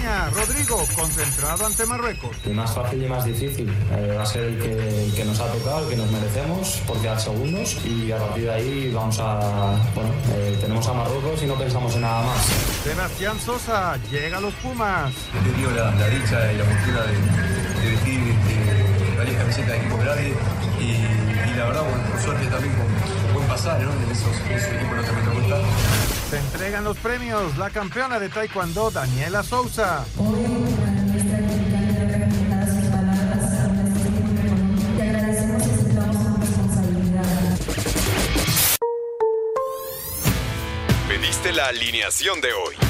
España, Rodrigo, concentrado ante Marruecos. Y más fácil y más difícil. Eh, va a ser el que, el que, nos ha tocado, el que nos merecemos, por quedar segundos. Y a partir de ahí vamos a. Bueno, eh, tenemos a Marruecos y no pensamos en nada más. Sebastián Sosa llega a los Pumas. He tenido la, la dicha y la fortuna de, de vestir este, varias camisetas de equipos grandes y, y, la verdad, bueno, por suerte también con, En esos, en esos equipos no también me gusta. Se entregan los premios. La campeona de Taekwondo, Daniela Sousa. Pediste la alineación de hoy.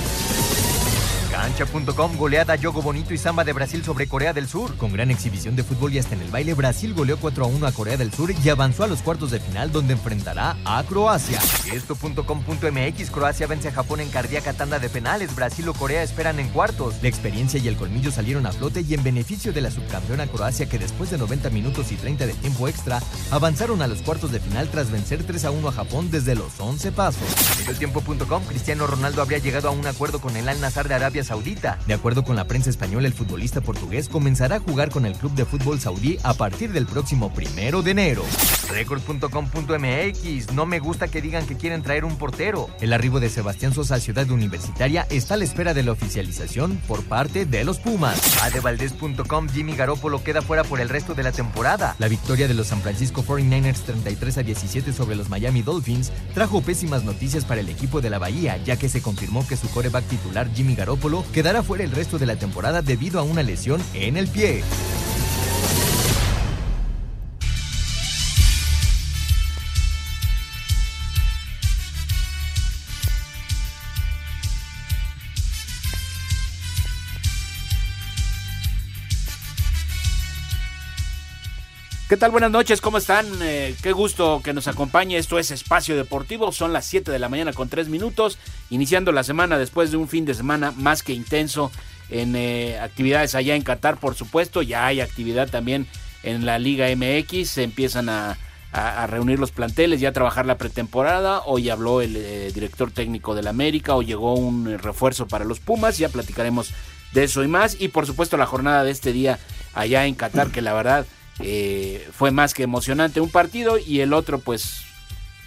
Cancha.com goleada Yogo Bonito y Samba de Brasil sobre Corea del Sur. Con gran exhibición de fútbol y hasta en el baile, Brasil goleó 4 a 1 a Corea del Sur y avanzó a los cuartos de final donde enfrentará a Croacia. Esto.com.mx Croacia vence a Japón en cardíaca tanda de penales. Brasil o Corea esperan en cuartos. La experiencia y el colmillo salieron a flote y en beneficio de la subcampeona Croacia que después de 90 minutos y 30 de tiempo extra avanzaron a los cuartos de final tras vencer 3 a 1 a Japón desde los 11 pasos. Mediotiempo.com Cristiano Ronaldo habría llegado a un acuerdo con el Al Nazar de Arabia Saudita. De acuerdo con la prensa española, el futbolista portugués comenzará a jugar con el club de fútbol saudí a partir del próximo primero de enero. Record.com.mx No me gusta que digan que quieren traer un portero. El arribo de Sebastián Sosa a Ciudad Universitaria está a la espera de la oficialización por parte de los Pumas. Adevaldez.com Jimmy Garoppolo queda fuera por el resto de la temporada. La victoria de los San Francisco 49ers 33 a 17 sobre los Miami Dolphins trajo pésimas noticias para el equipo de la Bahía, ya que se confirmó que su coreback titular Jimmy Garoppolo quedará fuera el resto de la temporada debido a una lesión en el pie. ¿Qué tal? Buenas noches, ¿cómo están? Eh, qué gusto que nos acompañe. Esto es Espacio Deportivo. Son las 7 de la mañana con 3 minutos. Iniciando la semana después de un fin de semana más que intenso en eh, actividades allá en Qatar, por supuesto. Ya hay actividad también en la Liga MX. Se empiezan a, reunir los planteles y a trabajar la pretemporada. Hoy habló el eh, director técnico del América. Hoy llegó un refuerzo para los Pumas. Ya platicaremos de eso y más. Y por supuesto la jornada de este día allá en Qatar, que la verdad eh, fue más que emocionante un partido y el otro pues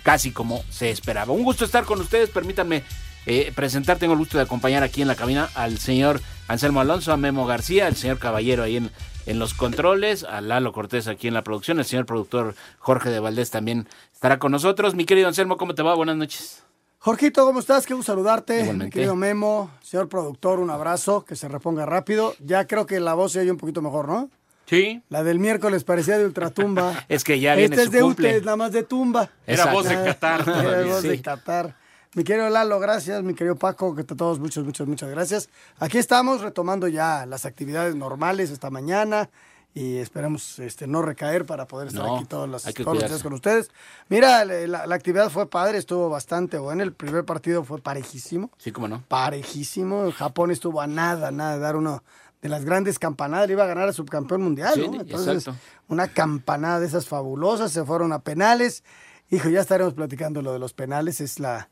casi como se esperaba. Un gusto estar con ustedes, permítanme eh, presentar, tengo el gusto de acompañar aquí en la cabina al señor Anselmo Alonso, a Memo García, al señor Caballero ahí en, en los controles, a Lalo Cortés aquí en la producción, el señor productor Jorge de Valdés también estará con nosotros. Mi querido Anselmo, ¿cómo te va? Buenas noches. Jorgito, ¿cómo estás? Qué gusto saludarte. Igualmente. Mi querido Memo, señor productor, un abrazo, que se reponga rápido. Ya creo que la voz se oye un poquito mejor, ¿no? Sí. La del miércoles parecía de ultratumba. Es que ya viene Este es su de cumple. Ute, nada más de tumba. Era voz de Qatar Era voz sí. de Qatar. Mi querido Lalo, gracias. Mi querido Paco, que a todos muchas, muchas, muchas gracias. Aquí estamos retomando ya las actividades normales esta mañana y esperamos este, no recaer para poder estar No, aquí todos los, todos días con ustedes. Mira, la, la actividad fue padre, estuvo bastante buena. El primer partido fue parejísimo Sí, cómo no. parejísimo. Japón estuvo a nada, nada de dar uno de las grandes campanadas. Le iba a ganar al subcampeón mundial, Sí, ¿no? Entonces, exacto. una campanada de esas fabulosas. Se fueron a penales. Hijo, ya estaremos platicando lo de los penales. Es la,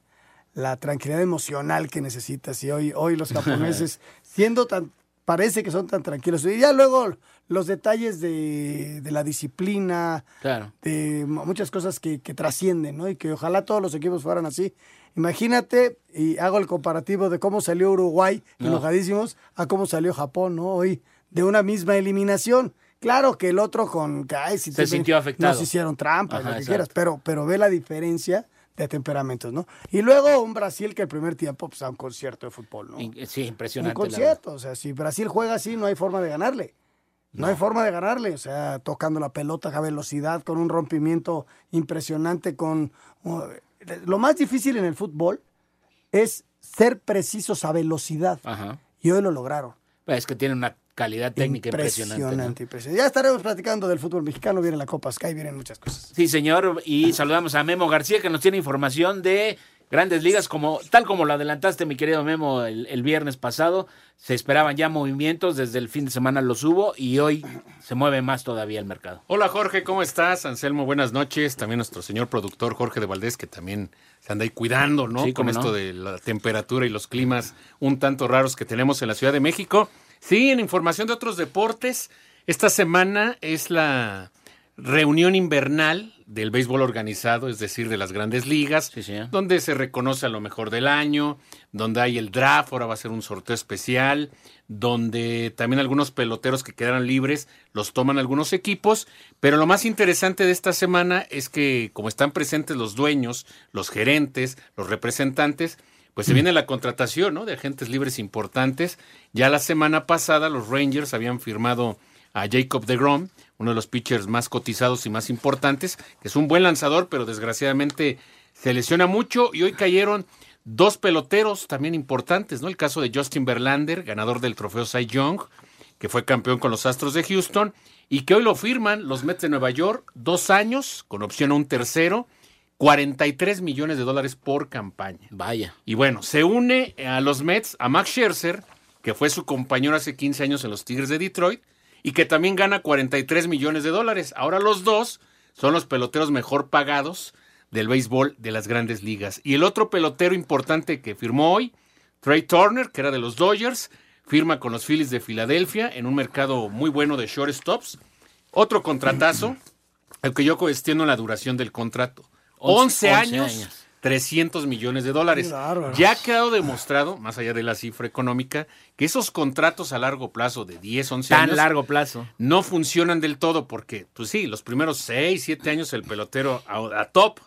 la tranquilidad emocional que necesitas. Y hoy, hoy los japoneses, siendo tan. Parece que son tan tranquilos. Y ya luego los detalles de, de la disciplina, Claro. de mu- muchas cosas que, que trascienden, ¿no? Y que ojalá todos los equipos fueran así. Imagínate, y hago el comparativo de cómo salió Uruguay, No. enojadísimos, a cómo salió Japón, ¿no? Hoy, de una misma eliminación. Claro que el otro con ay, si Se sintió afectado. Nos hicieron trampas, Ajá, lo que exacto. quieras, pero, pero ve la diferencia de temperamentos, ¿no? Y luego un Brasil que el primer tiempo, pues, a un concierto de fútbol, ¿no? In- Sí, un impresionante. verdad. concierto. O sea, si Brasil juega así, no hay forma de ganarle. No, hay forma de ganarle. O sea, tocando la pelota a velocidad, con un rompimiento impresionante, con uh, lo más difícil en el fútbol es ser precisos a velocidad. Ajá. Y hoy lo lograron. Pues es que tiene una calidad técnica impresionante. ¿no? Impresionante, impresionante. Ya estaremos platicando del fútbol mexicano, viene la Copa Sky, vienen muchas cosas. Sí, señor, y saludamos a Memo García que nos tiene información de grandes ligas, como tal como lo adelantaste, mi querido Memo, el, el viernes pasado. Se esperaban ya movimientos, desde el fin de semana los hubo y hoy se mueve más todavía el mercado. Hola Jorge, ¿cómo estás? Anselmo, buenas noches. También nuestro señor productor Jorge de Valdés, que también se anda ahí cuidando, ¿no? Sí, Con esto de la temperatura y los climas un tanto raros que tenemos en la Ciudad de México. Sí, en información de otros deportes, esta semana es la reunión invernal del béisbol organizado, es decir, de las grandes ligas, Sí, donde se reconoce a lo mejor del año, donde hay el draft, ahora va a ser un sorteo especial, donde también algunos peloteros que quedaron libres los toman algunos equipos, pero lo más interesante de esta semana es que como están presentes los dueños, los gerentes, los representantes, pues se viene la contratación, ¿no? De agentes libres importantes. Ya la semana pasada los Rangers habían firmado a Jacob deGrom, uno de los pitchers más cotizados y más importantes, que es un buen lanzador, pero desgraciadamente se lesiona mucho y hoy cayeron dos peloteros también importantes, ¿no? El caso de Justin Verlander, ganador del trofeo Cy Young, que fue campeón con los Astros de Houston y que hoy lo firman los Mets de Nueva York, dos años con opción a un tercero, 43 millones de dólares por campaña. Vaya. Y bueno, se une a los Mets a Max Scherzer, que fue su compañero hace 15 años en los Tigres de Detroit, y que también gana 43 millones de dólares. Ahora los dos son los peloteros mejor pagados del béisbol de las grandes ligas. Y el otro pelotero importante que firmó hoy, Trey Turner, que era de los Dodgers, firma con los Phillies de Filadelfia en un mercado muy bueno de shortstops. Otro contratazo, el que yo cuestiono la duración del contrato. 11, 11 años, años. 300 millones de dólares. Bárbaro. Ya ha quedado demostrado, más allá de la cifra económica, que esos contratos a largo plazo de 10, 11 Tan años largo plazo. no funcionan del todo porque, pues sí, los primeros 6, 7 años el pelotero a, a top,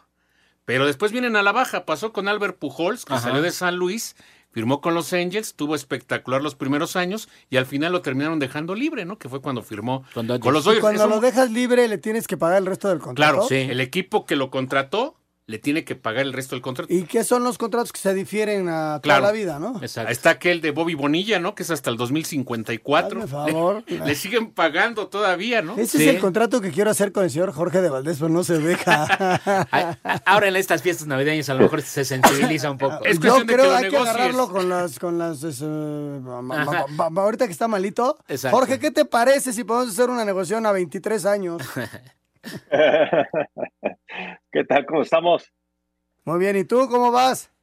pero después vienen a la baja. Pasó con Albert Pujols, que Ajá. salió de San Luis, firmó con los Angels, tuvo espectacular los primeros años y al final lo terminaron dejando libre, ¿no? Que fue cuando firmó Con con, Dodgers. los Y Dodgers. cuando lo dejas libre, le tienes que pagar el resto del contrato. Claro, Sí. el equipo que lo contrató le tiene que pagar el resto del contrato. ¿Y qué son los contratos que se difieren a Claro. toda la vida, no? Exacto. Está aquel de Bobby Bonilla, ¿no? Que es hasta el 2054. Hazme favor. Le, le siguen pagando todavía, ¿no? Ese Sí. es el contrato que quiero hacer con el señor Jorge de Valdés, pero no se deja. Ahora en estas fiestas navideñas a lo mejor se sensibiliza un poco. Es Yo cuestión de creo que hay que agarrarlo con las, con las, eh, ma- ma- Ajá. ma- ma- ahorita que está malito. Exacto. Jorge, ¿qué te parece si podemos hacer una negociación a 23 años? ¿Qué tal? ¿Cómo estamos? Muy bien, ¿y tú cómo vas?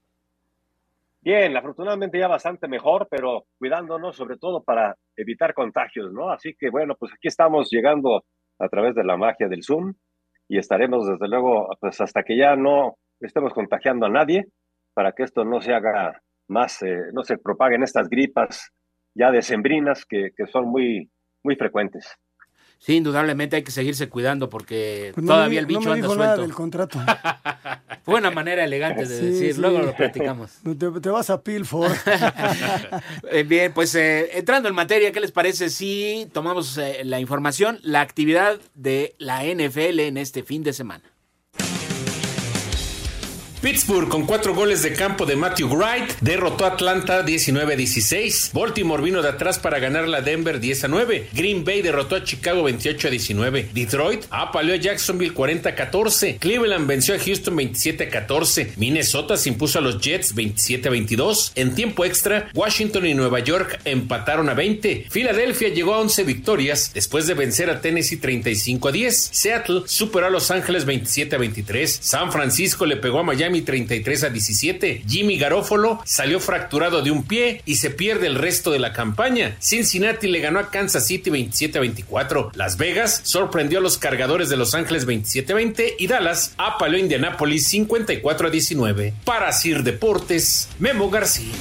Bien, afortunadamente ya bastante mejor, pero cuidándonos sobre todo para evitar contagios, ¿no? Así que bueno, pues aquí estamos llegando a través de la magia del Zoom y estaremos desde luego pues hasta que ya no estemos contagiando a nadie para que esto no se haga más, eh, no se propaguen estas gripas ya decembrinas que, que son muy, muy frecuentes. Sí, indudablemente hay que seguirse cuidando porque Pues no todavía me, el no bicho me anda dijo nada suelto. del contrato. Fue una manera elegante de Sí, decir, sí. luego lo platicamos. Te, te vas a Pilford. Eh, bien, pues eh, entrando en materia, ¿qué les parece si tomamos eh, la información, la actividad de la NFL en este fin de semana? Pittsburgh con cuatro goles de campo de Matthew Wright derrotó a Atlanta 19-16. Baltimore vino de atrás para ganar la Denver 10-9. Green Bay derrotó a Chicago 28-19. Detroit apaleó a Jacksonville 40-14. Cleveland venció a Houston 27-14. Minnesota se impuso a los Jets 27-22. En tiempo extra, Washington y Nueva York empataron a 20. Filadelfia llegó a 11 victorias después de vencer a Tennessee 35-10. Seattle superó a Los Ángeles 27-23. San Francisco le pegó a Miami 33 a 17. Jimmy Garoppolo salió fracturado de un pie y se pierde el resto de la campaña. Cincinnati le ganó a Kansas City 27 a 24. Las Vegas sorprendió a los cargadores de Los Ángeles 27 a 20 y Dallas apaleó a Indianapolis 54 a 19. Para Sir Deportes, Memo García.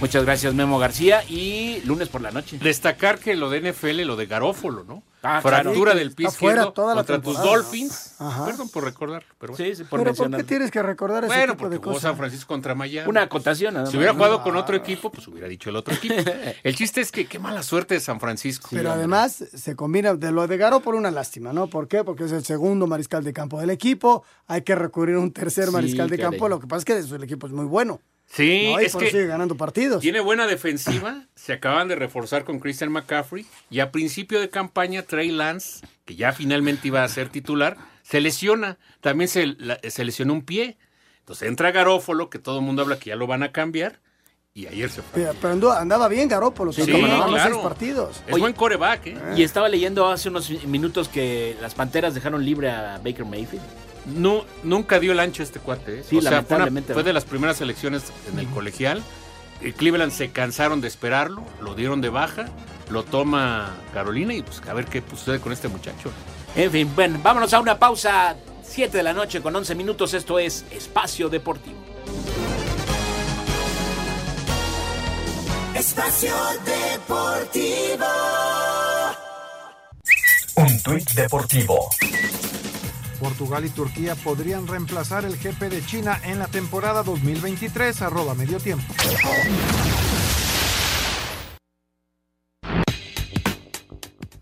Muchas gracias, Memo García. Y lunes por la noche. Destacar que lo de NFL, lo de Garófolo, ¿no? Ah, claro. fractura del pie izquierdo toda la contra tus. Dolphins. Ajá. Perdón por recordar, pero bueno. Sí, sí, por Pero ¿por mencionar. qué tienes que recordar ese Bueno, tipo porque de cosas? San Francisco contra Miami. Una acotación, nada Si hubiera jugado con otro equipo, pues hubiera dicho el otro equipo. El chiste es que qué mala suerte de San Francisco. Pero además se combina de lo de Garo por una lástima, ¿no? ¿Por qué? Porque es el segundo mariscal de campo del equipo. Hay que recurrir a un tercer Sí, mariscal de caray. campo. Lo que pasa es que el equipo es muy bueno. Sí, ¿no? Y es por que sigue ganando partidos. tiene buena defensiva. Se acaban de reforzar con Christian McCaffrey. Y a principio de campaña, Trey Lance, que ya finalmente iba a ser titular, se lesiona. También se, la- se lesionó un pie. Entonces entra Garófolo, que todo el mundo habla que ya lo van a cambiar. Y ayer se fue. Pero, andaba, bien Garópolo. Sí, claro. seis partidos. Es buen coreback, ¿eh? Y estaba leyendo hace unos minutos que las Panteras dejaron libre a Baker Mayfield. No, nunca dio el ancho este cuate. ¿eh? Sí, o sea, fue, de las primeras elecciones en el colegial. Eh, Cleveland se cansaron de esperarlo, lo dieron de baja, lo toma Carolina y pues a ver qué sucede con este muchacho. En fin, bueno, vámonos a una pausa. 7 de la noche con 11 minutos. Esto es Espacio Deportivo. Espacio Deportivo. Un tuit deportivo. Portugal y Turquía podrían reemplazar el GP de China en la temporada 2023, arroba medio tiempo.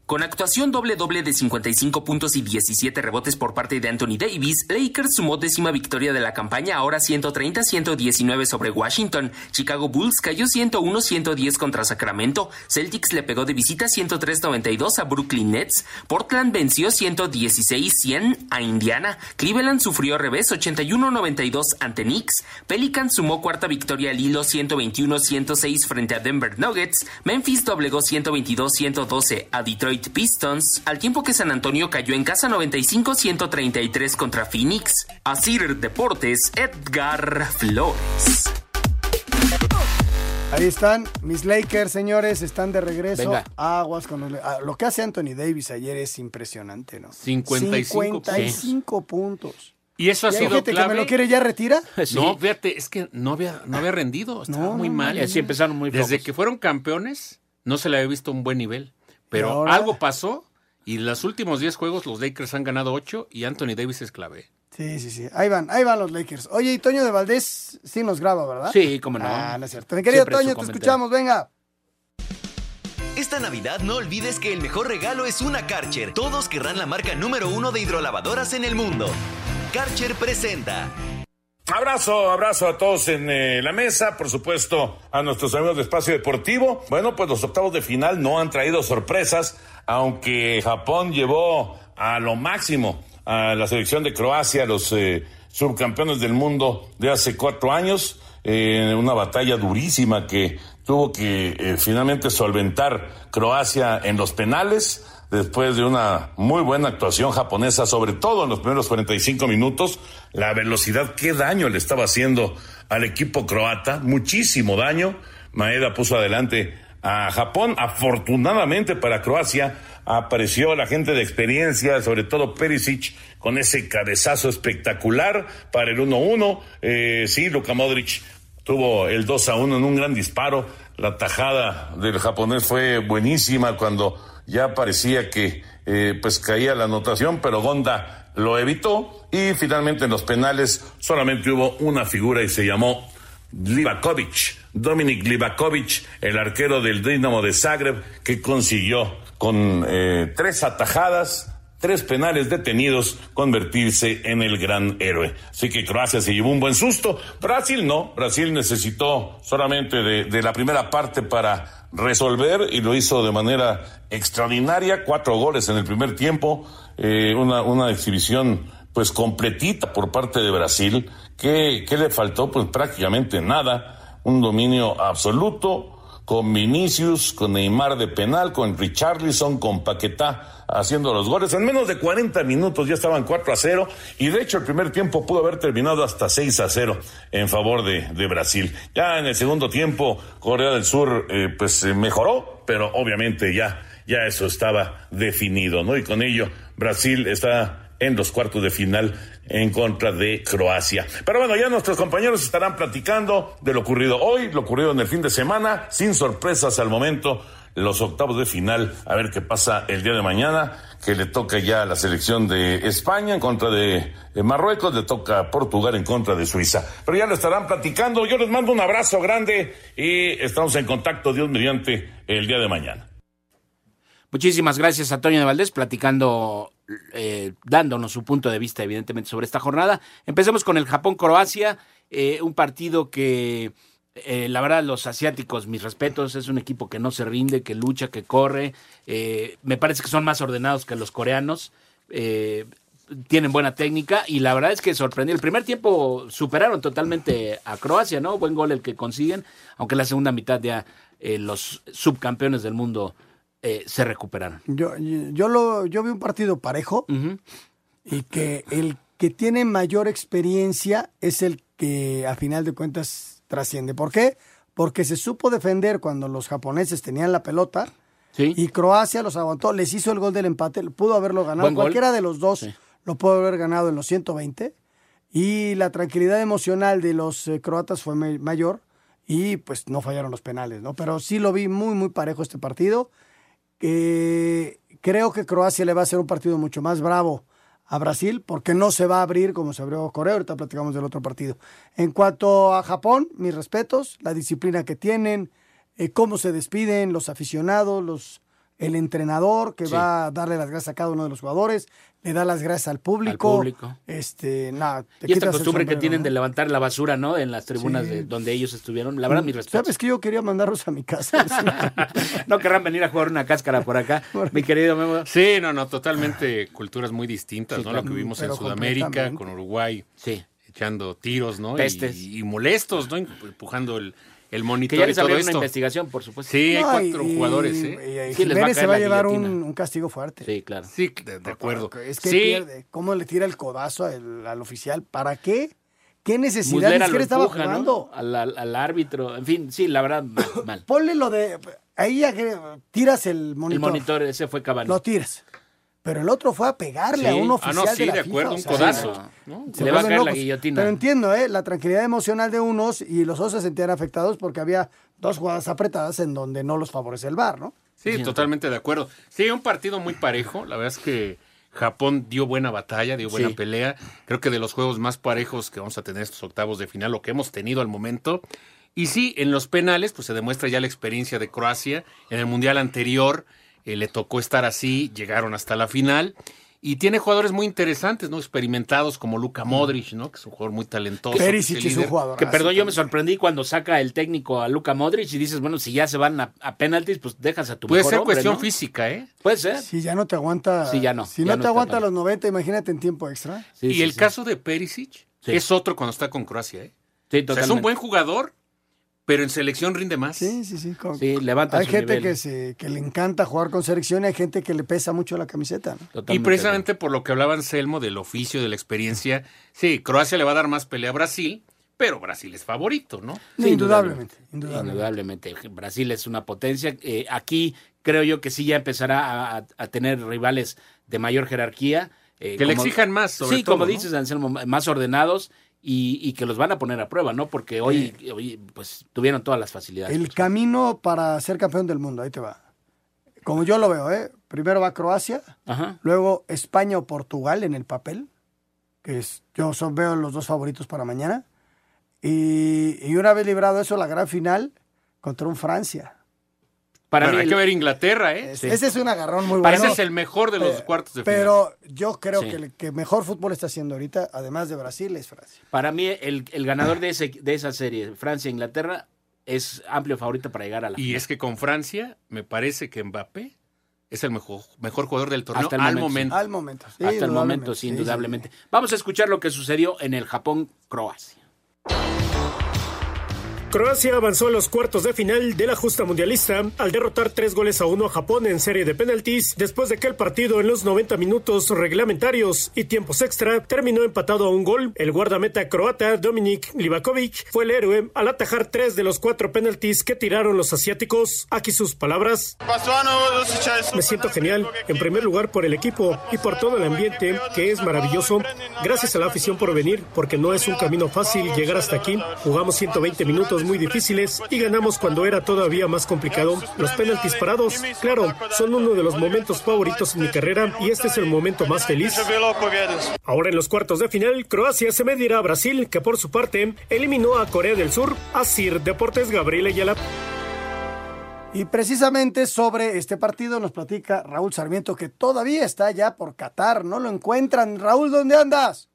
Con actuación doble-doble de 55 puntos y 17 rebotes por parte de Anthony Davis, Lakers sumó décima victoria de la campaña, ahora 130-119 sobre Washington. Chicago Bulls cayó 101-110 contra Sacramento. Celtics le pegó de visita 103-92 a Brooklyn Nets. Portland venció 116-100 a Indiana. Cleveland sufrió revés 81-92 ante Knicks. Pelican sumó cuarta victoria al hilo 121-106 frente a Denver Nuggets. Memphis doblegó 122-112 a Detroit Pistons, al tiempo que San Antonio cayó en casa 95-133 contra Phoenix. Asir Deportes, Edgar Flores. Ahí están, mis Lakers, señores, están de regreso. Venga. Aguas con los- ah, Lo que hace Anthony Davis ayer es impresionante, ¿no? 55 55 puntos. Y eso ha ¿Y hay sido gente que clave. me lo quiere ya retira? No, fíjate, es que no había, no había rendido, estaba No, muy no, mal. no, sí, empezaron muy Desde que fueron campeones, no se le había visto un buen nivel. Pero ahora? algo pasó y en los últimos 10 juegos los Lakers han ganado 8 y Anthony Davis es clave. Sí, sí, sí. Ahí van, ahí van los Lakers. Oye, y Toño de Valdés sí nos graba, ¿verdad? Sí, cómo no. Ah, no es cierto. Mi querido Siempre Toño, te comentario. escuchamos, venga. Esta Navidad no olvides que el mejor regalo es una Karcher. Todos querrán la marca número uno de hidrolavadoras en el mundo. Karcher presenta. Abrazo, abrazo a todos en eh, la mesa, por supuesto a nuestros amigos de Espacio Deportivo. Bueno, pues los octavos de final no han traído sorpresas, aunque Japón llevó a lo máximo a la selección de Croacia, los eh, subcampeones del mundo de hace cuatro años, eh, una batalla durísima que tuvo que finalmente solventar Croacia en los penales después de una muy buena actuación japonesa, sobre todo en los primeros 45 minutos, la velocidad, qué daño le estaba haciendo al equipo croata, muchísimo daño. Maeda puso adelante a Japón, afortunadamente para Croacia apareció la gente de experiencia, sobre todo Perisic, con ese cabezazo espectacular para el 1-1. Eh, sí, Luka Modric tuvo el 2 a 1 en un gran disparo. La tajada del japonés fue buenísima cuando ya parecía que eh, pues caía la anotación, pero Gonda lo evitó y finalmente en los penales solamente hubo una figura y se llamó Livakovic, Dominik Livakovic, el arquero del Dinamo de Zagreb, que consiguió con eh, tres atajadas, tres penales detenidos, convertirse en el gran héroe. Así que Croacia se llevó un buen susto. Brasil no, Brasil necesitó solamente de, la primera parte para resolver y lo hizo de manera extraordinaria. Cuatro goles en el primer tiempo, eh, una, una exhibición pues completita por parte de Brasil. ¿Qué, ¿Qué le faltó? Pues prácticamente nada. Un dominio absoluto con Vinicius, con Neymar de penal, con Richarlison, con Paquetá haciendo los goles. En menos de 40 minutos ya estaban 4 a 0 y de hecho el primer tiempo pudo haber terminado hasta 6 a 0 en favor de, Brasil. Ya en el segundo tiempo Corea del Sur eh, pues eh, mejoró, pero obviamente ya, ya eso estaba definido, ¿no? Y con ello Brasil está en los cuartos de final en contra de Croacia. Pero bueno, ya nuestros compañeros estarán platicando de lo ocurrido hoy, lo ocurrido en el fin de semana, sin sorpresas al momento. los octavos de final. A ver qué pasa el día de mañana, que le toca ya a la selección de España en contra de Marruecos, le toca Portugal en contra de Suiza. Pero ya lo estarán platicando. Yo les mando un abrazo grande y estamos en contacto, Dios mediante, el día de mañana. Muchísimas gracias a Toño de Valdés platicando, eh, dándonos su punto de vista evidentemente sobre esta jornada. Empecemos con el Japón-Croacia, eh, un partido que eh, la verdad los asiáticos, mis respetos, es un equipo que no se rinde, que lucha, que corre. me parece que son más ordenados que los coreanos. tienen buena técnica y la verdad es que sorprendió. El primer tiempo superaron totalmente a Croacia, ¿no? Buen gol el que consiguen, aunque la segunda mitad ya los subcampeones del mundo eh, se recuperaron. Yo, yo, lo, yo vi un partido parejo y que el que tiene mayor experiencia es el que a final de cuentas trasciende. ¿Por qué? Porque se supo defender cuando los japoneses tenían la pelota y Croacia los aguantó, les hizo el gol del empate, pudo haberlo ganado. Cualquiera de los dos lo pudo haber ganado en los 120 y la tranquilidad emocional de los eh, croatas fue mayor y pues no fallaron los penales, ¿no? Pero sí lo vi muy, muy parejo este partido creo que Croacia le va a hacer un partido mucho más bravo a Brasil porque no se va a abrir como se abrió Corea. Ahorita platicamos del otro partido. En cuanto a Japón, mis respetos, la disciplina que tienen, eh, cómo se despiden los aficionados, los el entrenador que va a darle las gracias a cada uno de los jugadores, le da las gracias al público. Este, nada, y esta costumbre que tienen de levantar la basura, ¿no? En las tribunas de donde ellos estuvieron. La verdad, mi respeto. Sabes que yo quería mandarlos a mi casa. no querrán venir a jugar una cáscara por acá, mi querido Memo. Sí, no, no, totalmente culturas muy distintas, ¿no? Lo que vimos en Sudamérica, con Uruguay. Sí. Echando tiros, ¿no? Y, y molestos, ¿no? Empujando el, el monitor que ya les y todo una investigación, por supuesto. Sí, hay cuatro jugadores. ¿eh? Y, se va a llevar un, castigo fuerte. Sí, claro. Sí, de, acuerdo. Es que pierde. ¿Cómo le tira el codazo al, oficial? ¿Para qué? ¿Qué necesidad? Muslera que estaba jugando? Al, al, árbitro. En fin, sí, la verdad, mal. Ponle lo de... Ahí ya tiras el monitor. El monitor, ese fue Cavani. Lo tiras. Pero el otro fue a pegarle a un oficial ah, no, sí, de, acuerdo, un codazo. Se, le va a caer la guillotina. Pero entiendo, ¿eh? La tranquilidad emocional de unos y los otros se sentían afectados porque había dos jugadas apretadas en donde no los favorece el VAR, ¿no? Sí, totalmente de acuerdo. Sí, un partido muy parejo. La verdad es que Japón dio buena batalla, dio buena pelea. Creo que de los juegos más parejos que vamos a tener estos octavos de final, lo que hemos tenido al momento. Y sí, en los penales, pues se demuestra ya la experiencia de Croacia. En el Mundial anterior eh, le tocó estar así, llegaron hasta la final. Y tiene jugadores muy interesantes, ¿no? Experimentados como Luka Modric, ¿no? Que es un jugador muy talentoso. Perisic es un jugador. Que perdón, yo me sorprendí cuando saca el técnico a Luka Modric y dices, bueno, si ya se van a, penaltis, pues dejas a tu Puede ser cuestión física, ¿eh? Puede ser. Si ya no te aguanta. Sí, ya no. Si no, te aguanta los 90, imagínate en tiempo extra. y el caso de Perisic es otro cuando está con Croacia, ¿eh? Sí, totalmente. es un buen jugador, pero en selección rinde más. Sí, sí, sí. sí levanta hay gente que, se, que le encanta jugar con selección y hay gente que le pesa mucho la camiseta. Y precisamente por lo que hablaba Anselmo del oficio, de la experiencia, sí, Croacia le va a dar más pelea a Brasil, pero Brasil es favorito, ¿no? Sí, indudablemente, indudablemente, Brasil es una potencia. Eh, aquí creo yo que sí ya empezará a, tener rivales de mayor jerarquía. Eh, que le exijan más, sobre Sí, como dices, Anselmo, más ordenados y, que los van a poner a prueba, ¿no? Porque hoy, hoy pues tuvieron todas las facilidades. El camino para ser campeón del mundo, ahí te va. Como yo lo veo, ¿eh? Primero va Croacia, luego España o Portugal en el papel, que es, yo son, veo los dos favoritos para mañana. Y, y una vez librado eso, la gran final contra un Francia. Para mí, hay que ver Inglaterra, ¿eh? Ese es un agarrón muy bueno. Ese es el mejor de los cuartos de final. Pero yo creo que el que mejor fútbol está haciendo ahorita, además de Brasil, es Francia. Para mí, el, ganador de, ese, de esa serie, Francia-Inglaterra, es amplio favorito para llegar a la Y es que con Francia, me parece que Mbappé es el mejor, mejor jugador del torneo al momento. Al momento. Hasta el momento, sí, indudablemente. Vamos a escuchar lo que sucedió en el Japón-Croacia. Croacia avanzó a los cuartos de final de la justa mundialista al derrotar tres goles a uno a Japón en serie de penaltis después de que el partido en los 90 minutos reglamentarios y tiempos extra terminó empatado a un gol. El guardameta croata Dominik Livakovic fue el héroe al atajar tres de los cuatro penaltis que tiraron los asiáticos. Aquí sus palabras. Me siento genial, en primer lugar por el equipo y por todo el ambiente que es maravilloso. Gracias a la afición por venir porque no es un camino fácil llegar hasta aquí. Jugamos 120 minutos muy difíciles y ganamos cuando era todavía más complicado. Los penaltis parados, claro, son uno de los momentos favoritos en mi carrera y este es el momento más feliz. Ahora en los cuartos de final, Croacia se medirá a Brasil, que por su parte eliminó a Corea del Sur. Asir Deportes Gabriel Ayala. Y precisamente sobre este partido nos platica Raúl Sarmiento, que todavía está ya por Qatar. No lo encuentran. Raúl, ¿dónde andas?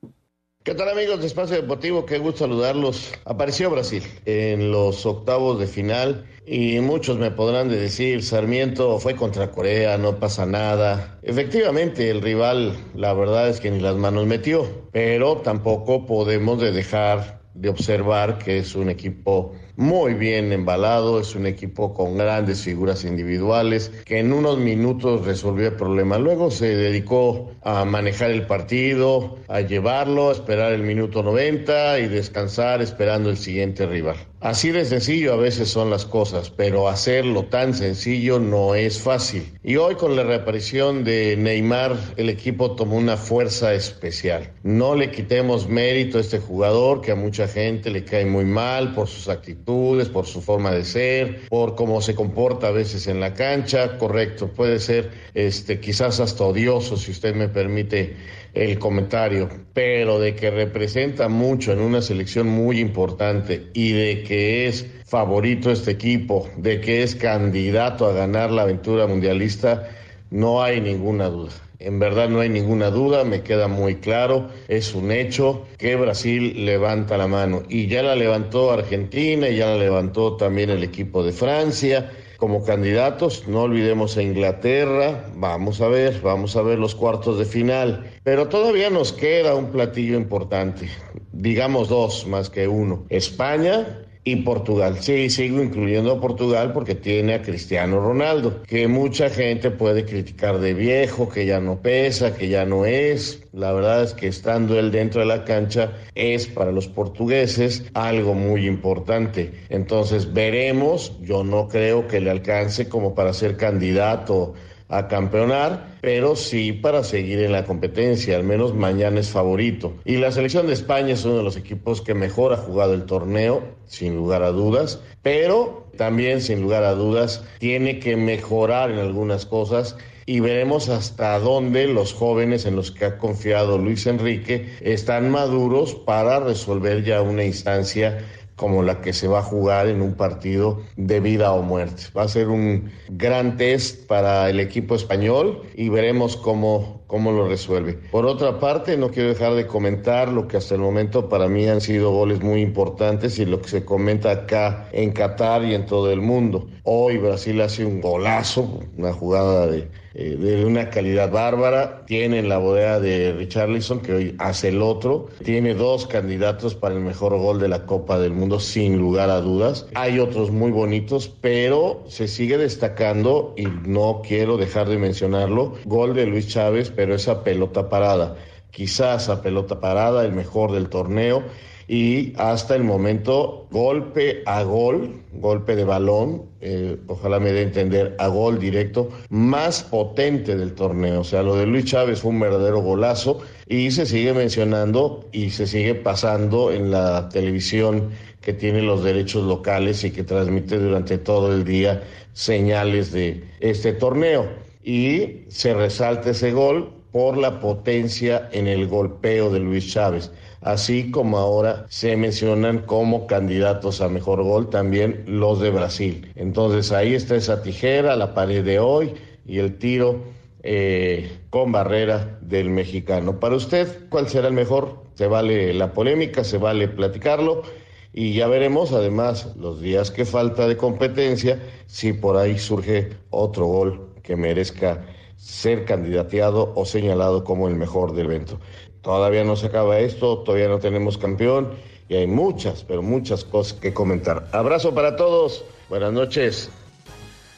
¿Qué tal amigos de Espacio Deportivo? Qué gusto saludarlos. Apareció Brasil en los octavos de final y muchos me podrán decir, Sarmiento fue contra Corea, no pasa nada. Efectivamente, el rival, la verdad es que ni las manos metió, pero tampoco podemos dejar de observar que es un equipo muy bien embalado, es un equipo con grandes figuras individuales que en unos minutos resolvió el problema. Luego se dedicó a manejar el partido, a llevarlo, a esperar el minuto 90 y descansar esperando el siguiente rival. Así de sencillo a veces son las cosas, pero hacerlo tan sencillo no es fácil. Y hoy con la reaparición de Neymar, el equipo tomó una fuerza especial. No le quitemos mérito a este jugador que a mucha gente le cae muy mal por sus actitudes, por su forma de ser, por cómo se comporta a veces en la cancha. Correcto, puede ser este quizás hasta odioso si usted me permite el comentario, pero de que representa mucho en una selección muy importante y de que es favorito este equipo, de que es candidato a ganar la aventura mundialista, no hay ninguna duda. En verdad no hay ninguna duda, me queda muy claro, es un hecho que Brasil levanta la mano y ya la levantó Argentina y ya la levantó también el equipo de Francia como candidatos. No olvidemos a Inglaterra. Vamos a ver, vamos a ver los cuartos de final. Pero todavía nos queda un platillo importante. Digamos dos más que uno. España y Portugal. Sí, sigo incluyendo a Portugal porque tiene a Cristiano Ronaldo, que mucha gente puede criticar de viejo, que ya no pesa, que ya no es. La verdad es que estando él dentro de la cancha es para los portugueses algo muy importante. Entonces veremos, yo no creo que le alcance como para ser candidato a campeonar, pero sí para seguir en la competencia, al menos mañana es favorito. Y la selección de España es uno de los equipos que mejor ha jugado el torneo, sin lugar a dudas, pero también sin lugar a dudas tiene que mejorar en algunas cosas y veremos hasta dónde los jóvenes en los que ha confiado Luis Enrique están maduros para resolver ya una instancia como la que se va a jugar en un partido de vida o muerte. Va a ser un gran test para el equipo español y veremos cómo, cómo lo resuelve. Por otra parte, no quiero dejar de comentar lo que hasta el momento para mí han sido goles muy importantes y lo que se comenta acá en Qatar y en todo el mundo. Hoy Brasil hace un golazo, una jugada de, eh, de una calidad bárbara. Tiene la bodega de Richarlison, que hoy hace el otro. Tiene dos candidatos para el mejor gol de la Copa del Mundo, sin lugar a dudas. Hay otros muy bonitos, pero se sigue destacando, y no quiero dejar de mencionarlo, gol de Luis Chávez, pero esa pelota parada. Quizás a pelota parada, el mejor del torneo y hasta el momento golpe a gol, golpe de balón, eh, ojalá me dé a entender, a gol directo, más potente del torneo. O sea, lo de Luis Chávez fue un verdadero golazo y se sigue mencionando y se sigue pasando en la televisión que tiene los derechos locales y que transmite durante todo el día señales de este torneo. Y se resalta ese gol por la potencia en el golpeo de Luis Chávez así como ahora se mencionan como candidatos a mejor gol también los de Brasil. Entonces ahí está esa tijera, la pared de hoy y el tiro eh, con barrera del mexicano. Para usted, ¿cuál será el mejor? Se vale la polémica, se vale platicarlo. Y ya veremos, además, los días que falta de competencia, si por ahí surge otro gol que merezca ser candidateado o señalado como el mejor del evento. Todavía no se acaba esto, todavía no tenemos campeón y hay muchas, pero muchas cosas que comentar. Abrazo para todos, buenas noches.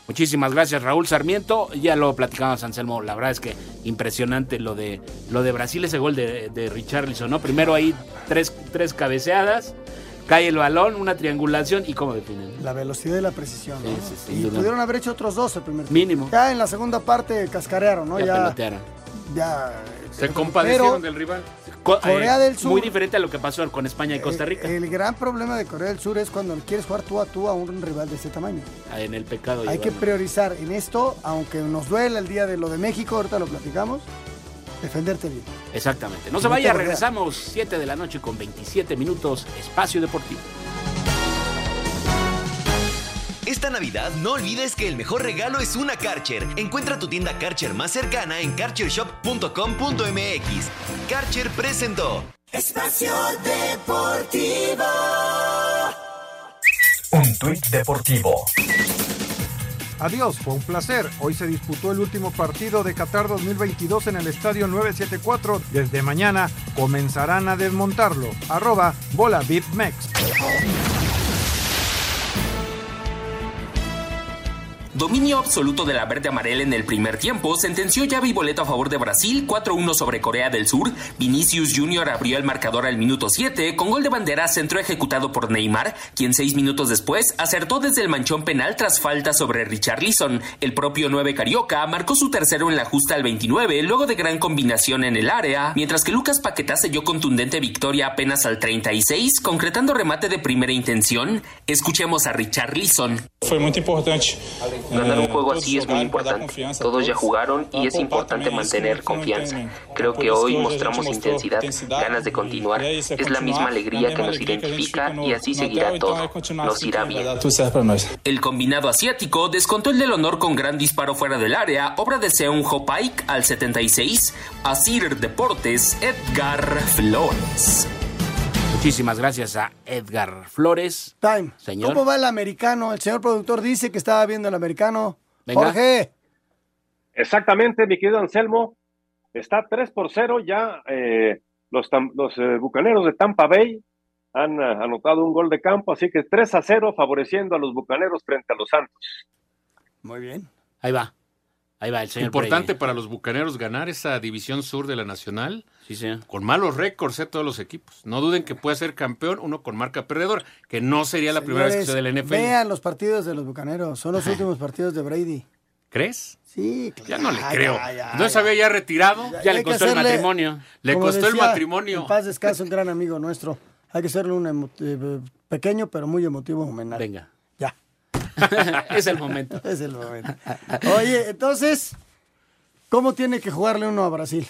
Muchísimas gracias Raúl Sarmiento, ya lo platicamos Anselmo, la verdad es que impresionante lo de lo de Brasil, ese gol de, de Richarlison, ¿no? Primero ahí tres, tres cabeceadas, cae el balón, una triangulación y cómo definen. La velocidad y la precisión. ¿no? Sí, sí, sí, y pudieron haber hecho otros dos el primer tiempo. Mínimo. Ya en la segunda parte cascarearon, ¿no? Ya Ya, pelotearon. ya Se pero- compadecieron del rival. Co- Corea eh, del Sur. Muy diferente a lo que pasó con España y Costa Rica. El gran problema de Corea del Sur es cuando quieres jugar tú a tú a un rival de este tamaño. en el pecado. Hay que priorizar en esto, aunque nos duele el día de lo de México, ahorita lo platicamos, defenderte bien. Exactamente. No se No vaya, regresamos 7 de la noche con 27 minutos, Espacio Deportivo. Esta Navidad no olvides que el mejor regalo es una Karcher. Encuentra tu tienda Karcher más cercana en karchershop.com.mx. Karcher presentó. Espacio Deportivo. Un tuit deportivo. Adiós, fue un placer. Hoy se disputó el último partido de Qatar 2022 en el estadio 974. Desde mañana comenzarán a desmontarlo. Arroba Bola BitMex. Dominio absoluto de la verde amarela en el primer tiempo sentenció llave y boleto a favor de Brasil 4-1 sobre Corea del Sur. Vinicius Jr. abrió el marcador al minuto 7 con gol de bandera centro ejecutado por Neymar, quien seis minutos después acertó desde el manchón penal tras falta sobre Richarlison. El propio 9 Carioca marcó su tercero en la justa al 29 luego de gran combinación en el área, mientras que Lucas Paquetá selló contundente victoria apenas al 36, concretando remate de primera intención. Escuchemos a Richarlison. Foi muito importante. Ganar un Eh, juego así es muy importante. Todos ya jugaron y A es importante mantener confianza. Creo que hoy mostramos intensidad, ganas de continuar. Es la misma alegría que nos identifica y así seguirá todo. Nos irá bien. El combinado asiático descontó el del honor con gran disparo fuera del área, obra de Seung Ho Paik al 76, Asir Deportes, Edgar Flores. Muchísimas gracias a Edgar Flores. Time. Señor. ¿Cómo va el americano? El señor productor dice que estaba viendo el americano. Venga. Jorge. Exactamente, mi querido Anselmo. Está 3 por 0 ya. eh, los los eh, bucaneros de Tampa Bay han eh, anotado un gol de campo, así que 3 a 0 favoreciendo a los bucaneros frente a los Santos. Muy bien. Ahí va. Ahí va el señor. Importante para los bucaneros ganar esa división sur de la Nacional. Sí, señor. Con malos récords, ¿eh? todos los equipos. No duden que puede ser campeón uno con marca perdedora, que no sería la primera vez que se da la NFL. Vean los partidos de los bucaneros. Son los últimos partidos de Brady. ¿Crees? Sí, Ya no le creo. ya, ya, ¿No ya. se había ya retirado? Ya le costó el matrimonio. Le costó el matrimonio. En paz descansa un gran amigo nuestro. Hay que hacerle un emo- eh, pequeño pero muy emotivo homenaje. Venga. Es el momento. Es el momento. Oye, entonces, ¿cómo tiene que jugarle uno a Brasil?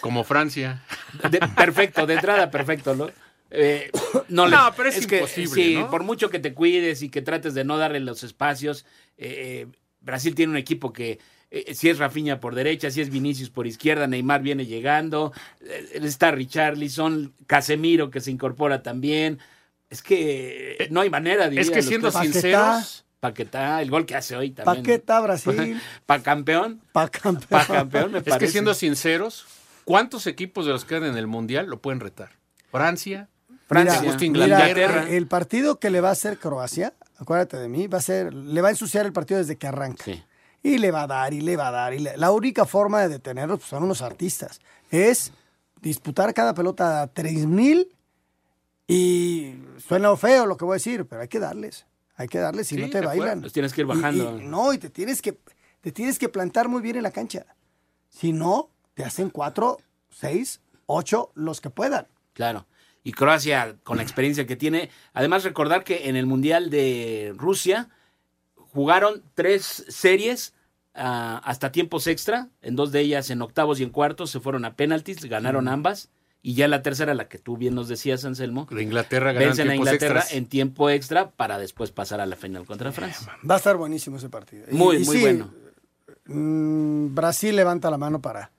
Como Francia. De- perfecto, de entrada perfecto, ¿no? Eh, no, No, le- pero es imposible, sí, ¿no? por mucho que te cuides y que trates de no darle los espacios, eh, Brasil tiene un equipo que eh, si es Rafinha por derecha, si es Vinicius por izquierda, Neymar viene llegando, eh, está Richarlison, Casemiro que se incorpora también. Es que no hay manera, Es dirían que siendo clásicos. sinceros, Paquetá, el gol que hace hoy también. Paqueta, Brasil. Pa campeón. Pa campeón. Pa campeón, me es que parece. siendo sinceros, ¿cuántos equipos de los que quedan en el Mundial lo pueden retar? Francia, Francia, ¿te gusta Mira, Inglaterra. el partido que le va a hacer Croacia, acuérdate de mí, va a ser, le va a ensuciar el partido desde que arranca. Y le va a dar, y le va a dar. Y le- la única forma de detenerlos pues, son unos artistas. Es disputar cada pelota a 3000 y suena feo lo que voy a decir, pero hay que darles. Hay que darles, si Sí, no te bailan. Los tienes que ir bajando. y- no, y te tienes que te tienes que plantar muy bien en la cancha. Si no, te hacen cuatro, seis, ocho, los que puedan. Claro. Y Croacia, con la experiencia que tiene. Además, recordar que en el Mundial de Rusia jugaron tres series ah, hasta tiempos extra. En dos de ellas, en octavos y en cuartos, se fueron a penaltis, ganaron ambas. Y ya la tercera, la que tú bien nos decías, Anselmo. De Inglaterra Vencen a Inglaterra extras. en tiempo extra para después pasar a la final contra Francia. Va a estar buenísimo ese partido. Muy, y muy sí, bueno. mm, Brasil levanta la mano para.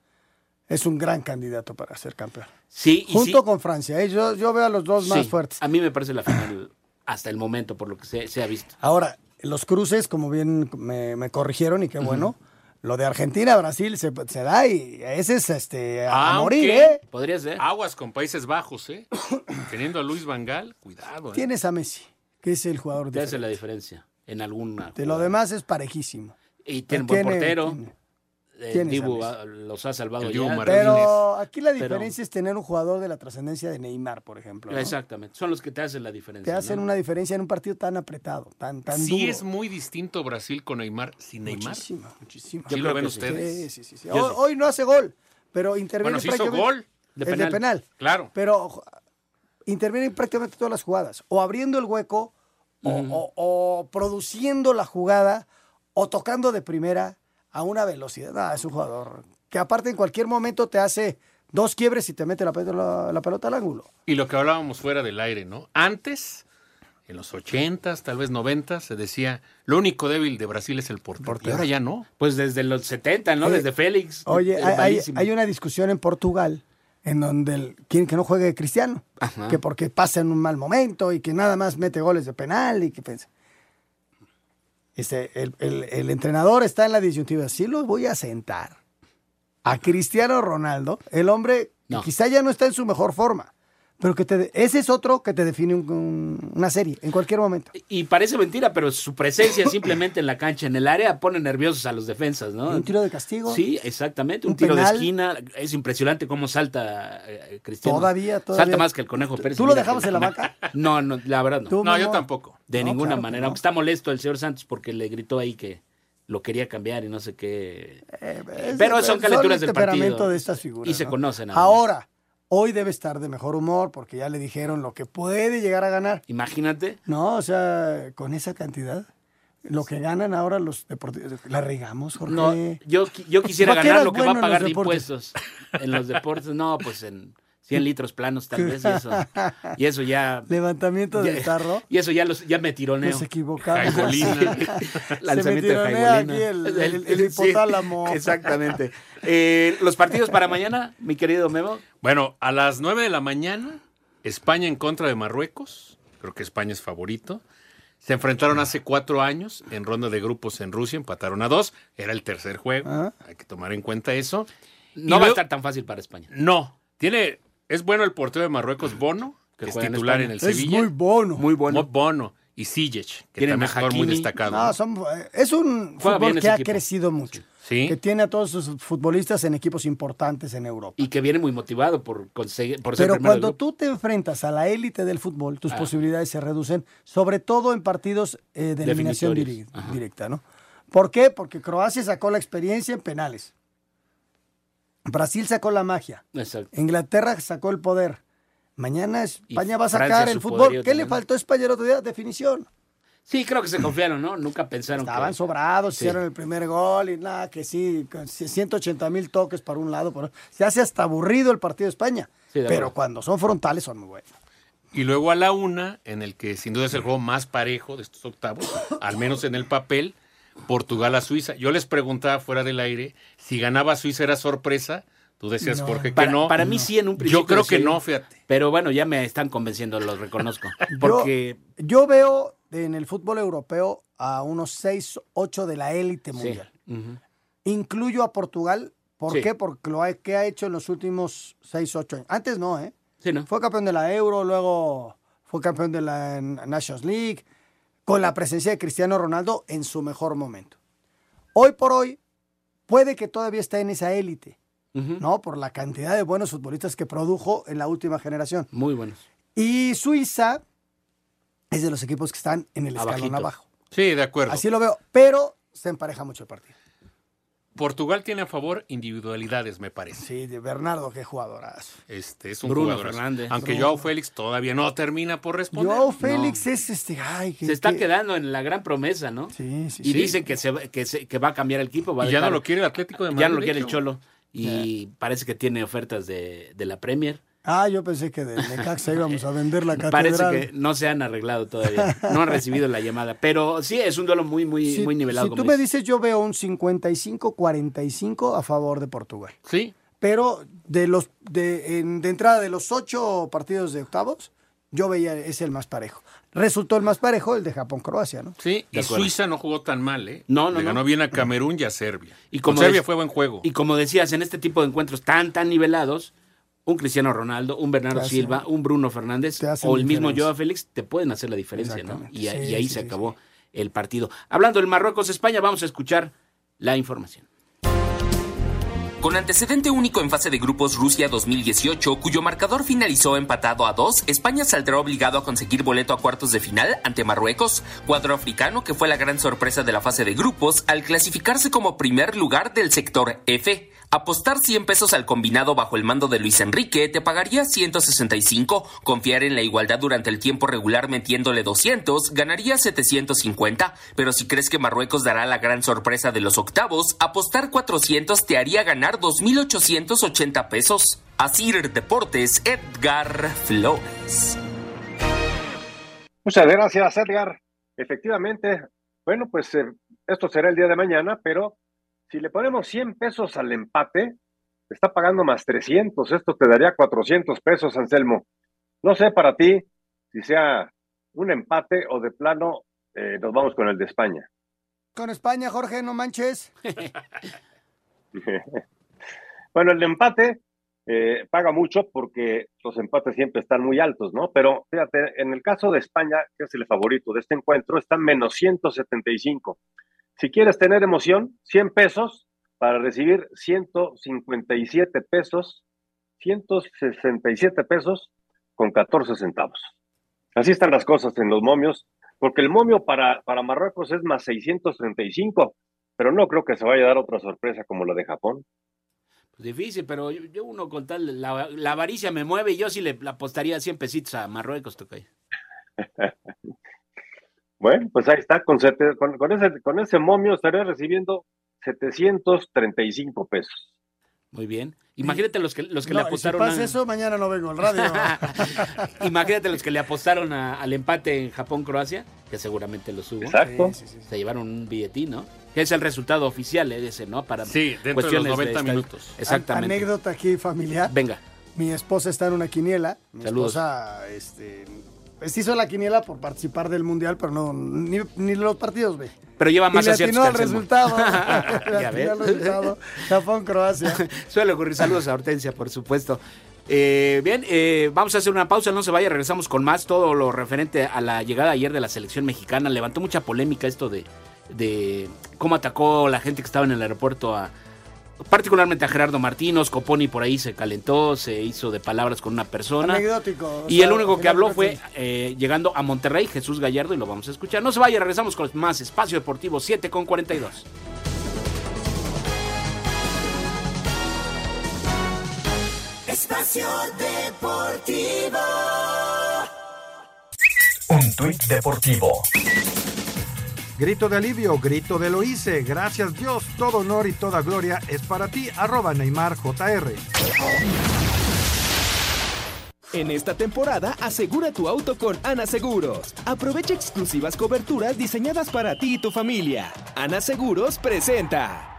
Es un gran candidato para ser campeón. Sí, y Junto sí. con Francia. ¿eh? Yo, yo veo a los dos más Sí, fuertes. A mí me parece la final hasta el momento, por lo que se, se ha visto. Ahora, los cruces, como bien me, me corrigieron y qué bueno. Lo de Argentina Brasil se, se da y ese es este, a, a morir, ¿eh? Podría ser. Aguas con Países Bajos, ¿eh? Teniendo a Luis Vangal, cuidado. ¿eh? Tienes a Messi, que es el jugador de hace la diferencia en alguna. De lo demás es parejísimo. Y tiene buen Tiene- portero. tiene- El tienes Dibu a ah, los ha salvado ya. Martínez. Pero aquí la Pero- diferencia es tener un jugador de la trascendencia de Neymar, por ejemplo. ¿no? Exactamente. Son los que te hacen la diferencia. Te hacen ¿no? una diferencia en un partido tan apretado, tan, tan Sí duro. es muy distinto Brasil con Neymar sin Neymar. Muchísimo, muchísimo. ¿Sí lo ven ustedes? Sí, sí, sí, Hoy, no hace gol, pero interviene Bueno, sí hizo prácticamente- gol. De el de penal. penal. Claro. Pero intervienen prácticamente todas las jugadas. O abriendo el hueco, o, o- o produciendo la jugada, o tocando de primera a una velocidad. No, es un jugador que aparte en cualquier momento te hace dos quiebres y te mete la, pelota- la- la pelota al ángulo. Y lo que hablábamos fuera del aire, ¿no? Antes, en los 80s, tal vez 90 se decía, lo único débil de Brasil es el portero. Y ahora ya no. Pues desde los 70, ¿no? Eh, Desde Félix. Oye, Es hay, hay- una discusión en Portugal en donde el- quieren que no juegue Cristiano, Ajá. que porque pasa en un mal momento y que nada más mete goles de penal y que piensa. Este, el, el- el entrenador está en la disyuntiva, sí los voy a sentar. A Cristiano Ronaldo, el hombre No. quizá ya no está en su mejor forma, pero que te, ese es otro que te define un- un- una serie en cualquier momento. Y parece mentira, pero su presencia simplemente en la cancha, en el área, pone nerviosos a los defensas, ¿no? Un tiro de castigo. Sí, exactamente. Un, Un tiro penal. de esquina. Es impresionante cómo salta eh, Cristiano. Todavía, todavía. Salta más que el Conejo Pérez. ¿Tú lo dejabas en la banca? No, no, la verdad no. ¿Tú, No, yo tampoco. De No, ninguna claro manera. no. Aunque está molesto el señor Santos porque le gritó ahí que lo quería cambiar y no sé qué. Es- Pero son es calenturas del temperamento partido. de estas figuras. Y se ¿no? conocen. ahora. Hoy debe estar de mejor humor porque ya le dijeron lo que puede llegar a ganar. Imagínate. No, o sea, con esa cantidad, lo que ganan ahora los deportistas, la regamos, Jorge. No, yo, yo quisiera ¿Para qué ganar lo que va bueno a en pagar de impuestos en los deportes. No, pues en 100 litros planos tal vez y eso. Y eso ya... Levantamiento ya- del tarro. Y eso ya, los, ya me tironeo. Nos equivocamos. Jaigolina. Se Lanzamiento me de aquí el, el- el Sí, hipotálamo. exactamente. Eh, Los partidos para mañana, mi querido Memo. Bueno, a las 9 de la mañana, España en contra de Marruecos. Creo que España es favorito. Se enfrentaron hace cuatro años en ronda de grupos en Rusia, empataron a dos. Era el tercer juego. Ah. Hay que tomar en cuenta eso. No Y va a estar tan fácil para España. No, tiene, es bueno el portero de Marruecos, Bono, que, Que es juega en titular España. en el Es Sevilla. muy bono. Muy bueno. Bono y Sijic, que Tienen también es jugador muy destacado. No, son- es un Juega fútbol que ha equipo. crecido mucho. Sí. Que tiene a todos sus futbolistas en equipos importantes en Europa. Y que viene muy motivado por conseguir por ser Pero cuando tú te enfrentas a la élite del fútbol, tus Ah. posibilidades se reducen, sobre todo en partidos eh, de eliminación directa, ¿no? ¿Por qué? Porque Croacia sacó la experiencia en penales. Brasil sacó la magia. Exacto. Inglaterra sacó el poder. Mañana España Y va a sacar el fútbol. ¿Qué le faltó a España el otro día? Definición. Sí, creo que se confiaron, ¿no? Nunca pensaron Estaban que... sobrados, Sí. hicieron el primer gol y nada, que sí, con 180 mil toques para un lado. Por otro. Se hace hasta aburrido el partido de España. Sí, de pero cuando son frontales son muy buenos. Y luego a la una, en el que sin duda es el juego más parejo de estos octavos, al menos en el papel, Portugal a Suiza. Yo les preguntaba fuera del aire si ganaba Suiza era sorpresa. Tú decías, No. Jorge, que Para, no. para mí sí en un principio. Yo creo que sí. no, fíjate. Pero bueno, ya me están convenciendo, los reconozco. Porque Yo veo en el fútbol europeo a unos 6, 8 de la élite sí. mundial. Incluyo a Portugal. ¿Por Sí. qué? Porque lo ha, que ha hecho en los últimos 6, 8 años. Antes no, ¿eh? Sí, ¿no? Fue campeón de la Euro, luego fue campeón de la Nations League, con la presencia de Cristiano Ronaldo en su mejor momento. Hoy por hoy, puede que todavía esté en esa élite. ¿no? Por la cantidad de buenos futbolistas que produjo en la última generación. Muy buenos. Y Suiza es de los equipos que están en el escalón Abajito. abajo. Sí, de acuerdo. Así lo veo, pero se empareja mucho el partido. Portugal tiene a favor individualidades, me parece. Sí, de Bernardo, qué jugadorazo. Este es un Bruno jugador. Fernández. Aunque Bruno. Joao Félix todavía no termina por responder. Joao Félix es este, ay, que, Se está que- quedando en la gran promesa, ¿no? Sí, sí, Y sí. dicen que, se, va- que, se- que va a cambiar el equipo. Va a Y ya no lo quiere el Atlético de Madrid. ya no lo quiere el. Cholo. Y parece que tiene ofertas de, de la Premier. Ah, yo pensé que de Necaxa íbamos a vender la catedral. Parece que no se han arreglado todavía. No han recibido la llamada. Pero sí, es un duelo muy, muy, Si- muy nivelado. Si tú me dices. dices, yo veo un 55-45 a favor de Portugal. Sí. Pero de los de, en- de entrada de los ocho partidos de octavos, yo veía es el más parejo. Resultó el más parejo el de Japón-Croacia, ¿no? Sí, De y acuerdo. Suiza no jugó tan mal, ¿eh? No, no, Le ganó no. bien a Camerún y a Serbia. Y como Serbia fue buen juego. Y como decías, en este tipo de encuentros tan, tan nivelados, un Cristiano Ronaldo, un Bernardo Silva, un Bruno Fernández o el mismo. Joao Félix te pueden hacer la diferencia, ¿no? Y, a- Sí, y ahí sí, se sí, acabó el partido. Hablando del Marruecos-España, vamos a escuchar la información. Con antecedente único en fase de grupos Rusia 2018, cuyo marcador finalizó empatado a dos, España saldrá obligado a conseguir boleto a cuartos de final ante Marruecos, cuadro africano que fue la gran sorpresa de la fase de grupos al clasificarse como primer lugar del sector F. Apostar 100 pesos al combinado bajo el mando de Luis Enrique te pagaría 165. Confiar en la igualdad durante el tiempo regular metiéndole 200 ganaría 750. Pero si crees que Marruecos dará la gran sorpresa de los octavos, apostar 400 te haría ganar 2.880 pesos. Asir Deportes, Edgar Flores. Muchas gracias, Edgar. Efectivamente, bueno, pues eh, esto será el día de mañana, pero si le ponemos 100 pesos al empate, está pagando más 300. Esto te daría 400 pesos, Anselmo. No sé para ti si sea un empate o de plano eh, nos vamos con el de España. Con España, Jorge, no manches. bueno, el empate eh, paga mucho porque los empates siempre están muy altos, ¿no? Pero fíjate, en el caso de España, que es el favorito de este encuentro, está menos 175. Si quieres tener emoción, 100 pesos para recibir 157 pesos, 167 pesos con 14 centavos. Así están las cosas en los momios, porque el momio para, para Marruecos es más 635, pero no creo que se vaya a dar otra sorpresa como lo de Japón. Pues difícil, pero yo, uno con tal, la, la, avaricia me mueve y yo sí le apostaría 100 pesitos a Marruecos, toca. Bueno, pues ahí está, con, con, ese, con ese momio estaría recibiendo 735 pesos. Muy bien. Imagínate los que, los que le apostaron. Si pasa eso, mañana no vengo al radio. Imagínate los que le apostaron al empate en Japón-Croacia, que seguramente lo subo. Exacto. Se llevaron un billetín, ¿no? Que es el resultado oficial de ese, ¿no? Para sí, dentro cuestiones de los 90 minutos. Exactamente. Anécdota aquí familiar. Venga. Mi esposa está en una quiniela. Mi Saludos. esposa, este, pues hizo la quiniela por participar del mundial, pero no, ni, ni los partidos ve. Pero lleva más y le aciertos atinó que al Anselmo. resultado. le Ya atinó ves. al resultado. Japón, Croacia. Suele ocurrir. Saludos a Hortensia, por supuesto. Eh, bien, eh, vamos a hacer una pausa, no se vaya, regresamos con más. Todo lo referente a la llegada ayer de la selección mexicana. Levantó mucha polémica esto de, de cómo atacó la gente que estaba en el aeropuerto a, particularmente a Gerardo Martínez, Coponi por ahí se calentó, se hizo de palabras con una persona. Anecdótico. o Y sea, el único que habló fue eh, llegando a Monterrey, Jesús Gallardo, y lo vamos a escuchar. No se vaya, regresamos con más Espacio Deportivo 7 con 42. Espacio Deportivo. Un tuit deportivo. Grito de alivio, grito de lo hice. Gracias Dios, todo honor y toda gloria es para ti. Arroba Neymar JR. En esta temporada, asegura tu auto con Ana Seguros. Aprovecha exclusivas coberturas diseñadas para ti y tu familia. Ana Seguros presenta.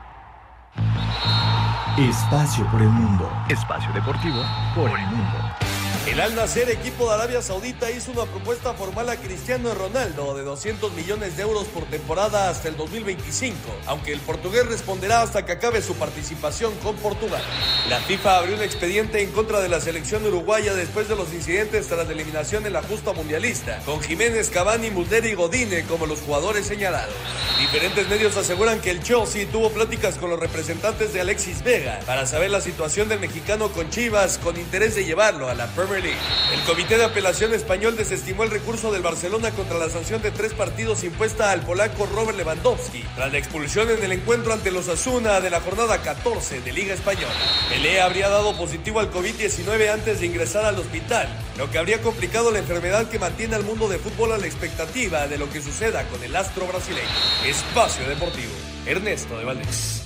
Espacio por el mundo. Espacio deportivo por el mundo. El Al Nasser, equipo de Arabia Saudita, hizo una propuesta formal a Cristiano Ronaldo de 200 millones de euros por temporada hasta el 2025, aunque el portugués responderá hasta que acabe su participación con Portugal. La FIFA abrió un expediente en contra de la selección uruguaya después de los incidentes tras la eliminación en la justa mundialista, con Jiménez, Cavani, Mulder y Godine como los jugadores señalados. Diferentes medios aseguran que el Chelsea tuvo pláticas con los representantes de Alexis Vega para saber la situación del mexicano con Chivas con interés de llevarlo a la Premier El Comité de Apelación Español desestimó el recurso del Barcelona contra la sanción de tres partidos impuesta al polaco Robert Lewandowski tras la expulsión en el encuentro ante los Asuna de la jornada 14 de Liga Española. Pelé habría dado positivo al COVID-19 antes de ingresar al hospital, lo que habría complicado la enfermedad que mantiene al mundo de fútbol a la expectativa de lo que suceda con el astro brasileño. Espacio Deportivo, Ernesto de Valdés.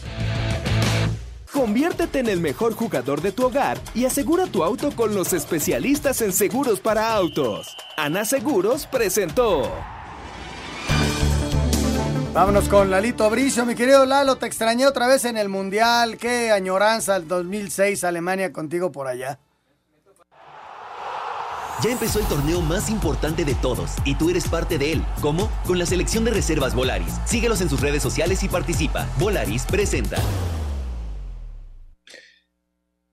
Conviértete en el mejor jugador de tu hogar y asegura tu auto con los especialistas en seguros para autos. Ana Seguros presentó. Vámonos con Lalito Bricio. Mi querido Lalo, te extrañé otra vez en el Mundial. Qué añoranza el 2006 Alemania contigo por allá. Ya empezó el torneo más importante de todos y tú eres parte de él. ¿Cómo? Con la selección de reservas Volaris. Síguelos en sus redes sociales y participa. Volaris presenta.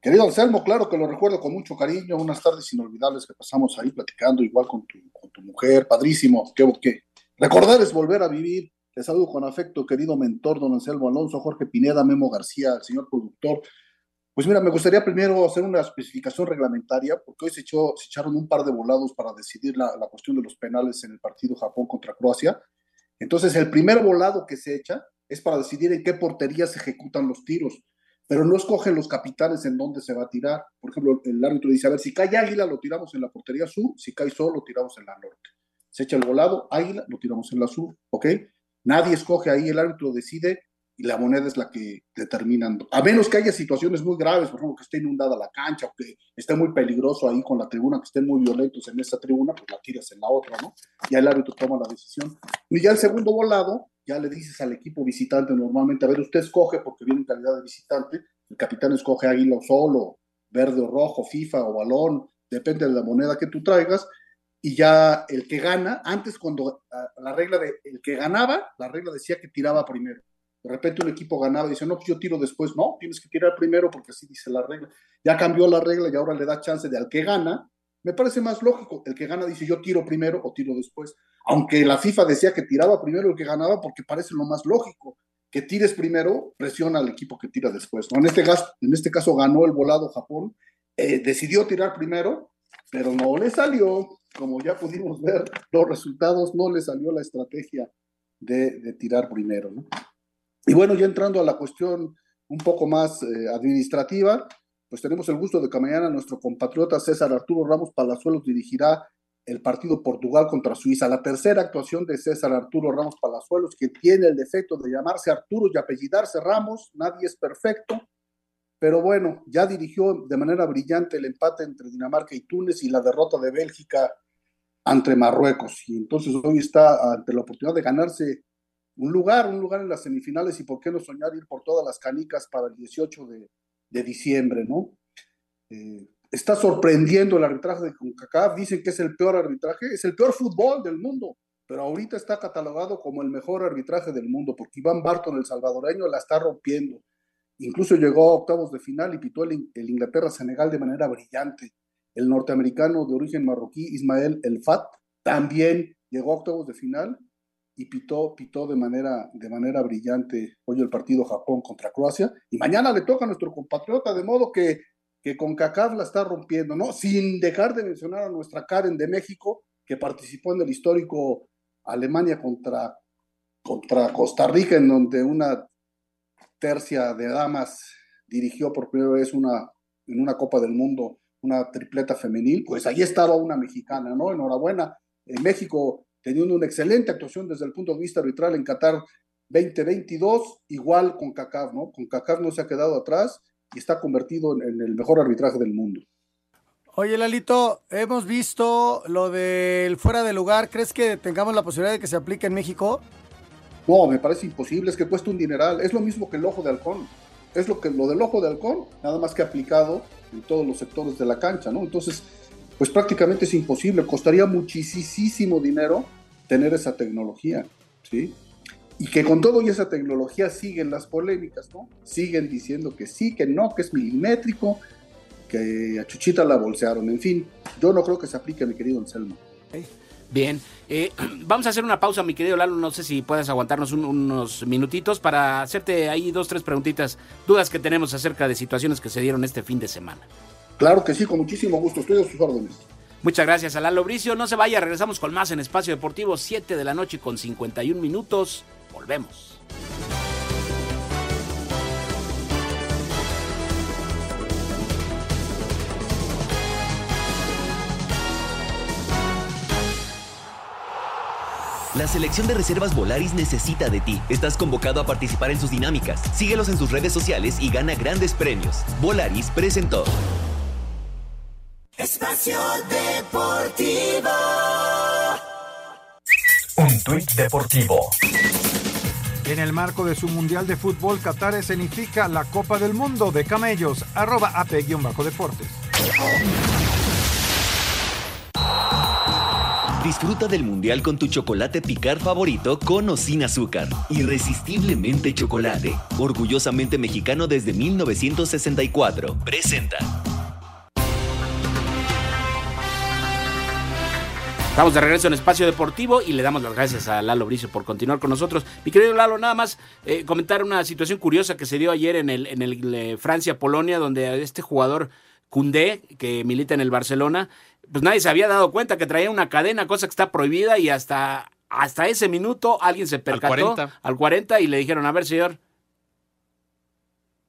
Querido Anselmo, claro que lo recuerdo con mucho cariño, unas tardes inolvidables que pasamos ahí platicando, igual con tu, con tu mujer, padrísimo. Que, que recordar es volver a vivir. Te saludo con afecto, querido mentor, don Anselmo Alonso, Jorge Pineda, Memo García, el señor productor. Pues mira, me gustaría primero hacer una especificación reglamentaria, porque hoy se, echó, se echaron un par de volados para decidir la, la cuestión de los penales en el partido Japón contra Croacia. Entonces, el primer volado que se echa es para decidir en qué portería se ejecutan los tiros. Pero no escogen los capitanes en dónde se va a tirar. Por ejemplo, el árbitro dice, a ver, si cae Águila, lo tiramos en la portería sur, si cae Sol, lo tiramos en la norte. Se echa el volado, Águila, lo tiramos en la sur, ¿ok? Nadie escoge ahí, el árbitro decide y la moneda es la que determinan. A menos que haya situaciones muy graves, por ejemplo, que esté inundada la cancha o que esté muy peligroso ahí con la tribuna, que estén muy violentos en esa tribuna, pues la tiras en la otra, ¿no? Ya el árbitro toma la decisión. Y ya el segundo volado, ya le dices al equipo visitante normalmente, a ver, usted escoge porque viene en calidad de visitante, el capitán escoge águila o solo, verde o rojo, FIFA o balón, depende de la moneda que tú traigas, y ya el que gana, antes cuando la regla de el que ganaba, la regla decía que tiraba primero de repente un equipo ganaba y dice, no, pues yo tiro después. No, tienes que tirar primero porque así dice la regla. Ya cambió la regla y ahora le da chance de al que gana. Me parece más lógico. El que gana dice, yo tiro primero o tiro después. Aunque la FIFA decía que tiraba primero el que ganaba porque parece lo más lógico. Que tires primero, presiona al equipo que tira después. En, este caso, en este caso ganó el volado Japón. Eh, decidió tirar primero, pero no le salió. Como ya pudimos ver, los resultados no le salió la estrategia de, de tirar primero. ¿no? Y bueno, ya entrando a la cuestión un poco más eh, administrativa, pues tenemos el gusto de que mañana nuestro compatriota César Arturo Ramos Palazuelos dirigirá el partido Portugal contra Suiza, la tercera actuación de César Arturo Ramos Palazuelos, que tiene el defecto de llamarse Arturo y apellidarse Ramos, nadie es perfecto, pero bueno, ya dirigió de manera brillante el empate entre Dinamarca y Túnez y la derrota de Bélgica ante Marruecos, y entonces hoy está ante la oportunidad de ganarse un lugar, un lugar en las semifinales y por qué no soñar ir por todas las canicas para el 18 de, diciembre, ¿no? Eh, está sorprendiendo el arbitraje de CONCACAF, dicen que es el peor arbitraje, es el peor fútbol del mundo, pero ahorita está catalogado como el mejor arbitraje del mundo, porque Iván Barton, el salvadoreño, la está rompiendo. Incluso llegó a octavos de final y pitó el, el Inglaterra-Senegal de manera brillante. El norteamericano de origen marroquí, Ismael El Fat, también llegó a octavos de final y pitó, pitó de, manera, de manera brillante hoy el partido Japón contra Croacia. Y mañana le toca a nuestro compatriota, de modo que, que con CACAF la está rompiendo, ¿no? Sin dejar de mencionar a nuestra Karen de México, que participó en el histórico Alemania contra, contra Costa Rica, en donde una tercia de damas dirigió por primera vez una, en una Copa del Mundo una tripleta femenil, pues ahí estaba una mexicana, ¿no? Enhorabuena. En México teniendo una excelente actuación desde el punto de vista arbitral en Qatar 2022, igual con CACAF, ¿no? Con CACAF no se ha quedado atrás y está convertido en, el mejor arbitraje del mundo. Oye, Lalito, hemos visto lo del fuera de lugar. ¿Crees que tengamos la posibilidad de que se aplique en México? No, me parece imposible, es que cuesta un dineral. Es lo mismo que el ojo de halcón. Es lo que lo del ojo de halcón, nada más que aplicado en todos los sectores de la cancha, ¿no? Entonces, pues prácticamente es imposible, costaría muchísimo dinero tener esa tecnología, ¿sí? Y que con todo y esa tecnología siguen las polémicas, ¿no? Siguen diciendo que sí, que no, que es milimétrico, que a Chuchita la bolsearon, en fin, yo no creo que se aplique, mi querido Anselmo. Bien, eh, vamos a hacer una pausa, mi querido Lalo. No sé si puedes aguantarnos unos minutitos para hacerte ahí dos, tres preguntitas, dudas que tenemos acerca de situaciones que se dieron este fin de semana. Claro que sí, con muchísimo gusto. Estoy a sus órdenes. Muchas gracias a Lalo Bricio. No se vaya, regresamos con más en Espacio Deportivo, 7 de la noche con 51 minutos. Volvemos. La selección de reservas Volaris necesita de ti. Estás convocado a participar en sus dinámicas. Síguelos en sus redes sociales y gana grandes premios. Volaris presentó. Espacio Deportivo. Un tuit deportivo. En el marco de su Mundial de Fútbol, Qatar escenifica la Copa del Mundo de Camellos, arroba AP-Deportes. Disfruta del Mundial con tu chocolate picar favorito con o sin azúcar. Irresistiblemente chocolate. Orgullosamente mexicano desde 1964. Presenta. Estamos de regreso en Espacio Deportivo y le damos las gracias a Lalo Bricio por continuar con nosotros. Mi querido Lalo, nada más eh, comentar una situación curiosa que se dio ayer en el, en el eh, Francia-Polonia, donde este jugador Cundé, que milita en el Barcelona, pues nadie se había dado cuenta que traía una cadena, cosa que está prohibida, y hasta, hasta ese minuto alguien se percató al 40. al 40 y le dijeron, a ver, señor,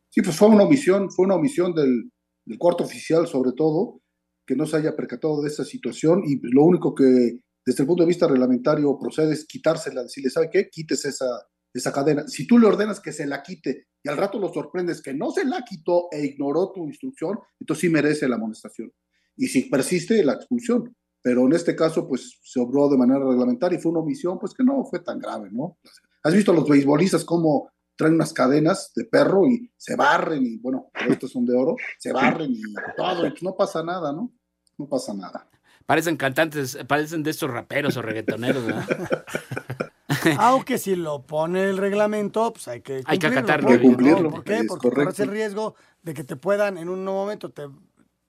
Sí, pues fue una omisión, fue una omisión del, del cuarto oficial sobre todo, que no se haya percatado de esa situación y lo único que desde el punto de vista reglamentario procede es quitársela, decirle, ¿sabe qué? Quites esa, esa cadena. Si tú le ordenas que se la quite y al rato lo sorprendes que no se la quitó e ignoró tu instrucción, entonces sí merece la amonestación. Y si persiste, la expulsión. Pero en este caso, pues se obró de manera reglamentaria y fue una omisión, pues que no fue tan grave, ¿no? ¿Has visto a los beisbolistas cómo traen unas cadenas de perro y se barren y, bueno, pero estos son de oro, se barren y todo, y pues no pasa nada, ¿no? No pasa nada. Parecen cantantes, parecen de estos raperos o reggaetoneros, ¿verdad? Aunque si lo pone el reglamento, pues hay que Hay que cumplirlo, acatarlo. ¿no? Hay que cumplirlo, ¿no? ¿Por qué? Porque corres el riesgo de que te puedan en un momento te,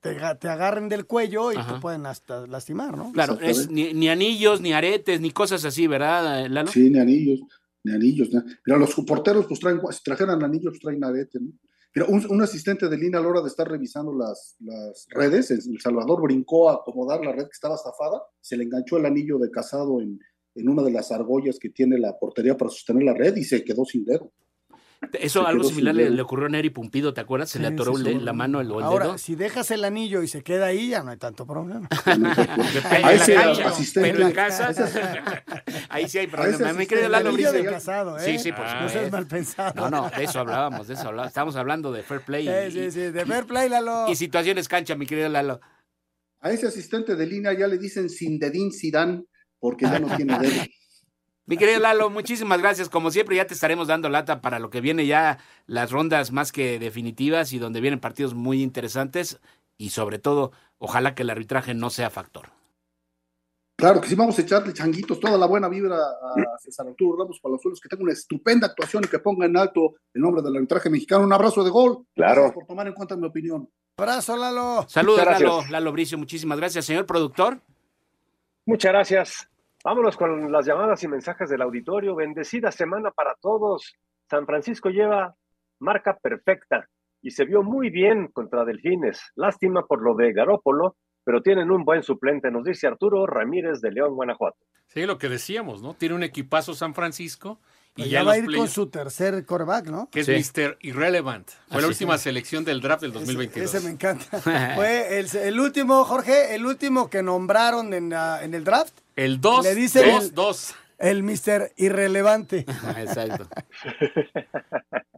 te, ga- te agarren del cuello y Ajá. te pueden hasta lastimar, ¿no? Claro, es ni, ni anillos, ni aretes, ni cosas así, ¿verdad, Lalo? Sí, ni anillos, ni anillos. ni- Mira, los porteros, pues traen, si trajeran anillos, pues traen arete, ¿no? Mira, un, asistente de línea a la hora de estar revisando las, redes, El Salvador brincó a acomodar la red que estaba zafada, se le enganchó el anillo de casado en, en una de las argollas que tiene la portería para sostener la red y se quedó sin dedo. Eso Se algo similar sin le, ocurrió a Neri Pumpido, ¿te acuerdas? Se le Sí, atoró sí, el sí. la mano o el Ahora, dedo. si dejas el anillo y se queda ahí, ya no hay tanto problema. Depende A de ese la cancha, asistente- pero en casa, ahí sí hay problema. querido asistente Lalo de Anillo Brice. de casado, ¿eh? Sí, sí, por No supuesto. seas mal pensado. No, no, de eso hablábamos, de eso hablábamos. Estamos hablando de fair play. Sí, y- sí, sí, de fair play, Lalo. Y situaciones cancha, mi querido Lalo. A ese asistente de línea ya le dicen Sindedín Sidán porque ya no tiene dedo. Mi querido Lalo, muchísimas gracias. Como siempre, ya te estaremos dando lata para lo que viene ya las rondas más que definitivas y donde vienen partidos muy interesantes. Y sobre todo, ojalá que el arbitraje no sea factor. Claro que sí, vamos a echarle changuitos, toda la buena vibra a César Arturo Ramos Palazuelos, que tenga una estupenda actuación y que ponga en alto el nombre del arbitraje mexicano. Un abrazo de gol. Claro. Gracias por tomar en cuenta mi opinión. Abrazo, Lalo. Saludos. Lalo, Lalo Bricio. Muchísimas gracias, señor productor. Muchas gracias. Vámonos con las llamadas y mensajes del auditorio. Bendecida semana para todos. San Francisco lleva marca perfecta y se vio muy bien contra Delfines. Lástima por lo de Garópolo, pero tienen un buen suplente, nos dice Arturo Ramírez de León, Guanajuato. Sí, lo que decíamos, ¿no? Tiene un equipazo San Francisco y Pues ya, ya va a ir con su tercer coreback, ¿no? que es Sí. Mr. Irrelevant. Fue Así la es. última selección del draft del Ese, 2022. ese me encanta. Fue el, el último, Jorge, el último que nombraron en, la- en el draft, El 2, Le dicen 2, el- 2. el Mr. Irrelevante. Exacto.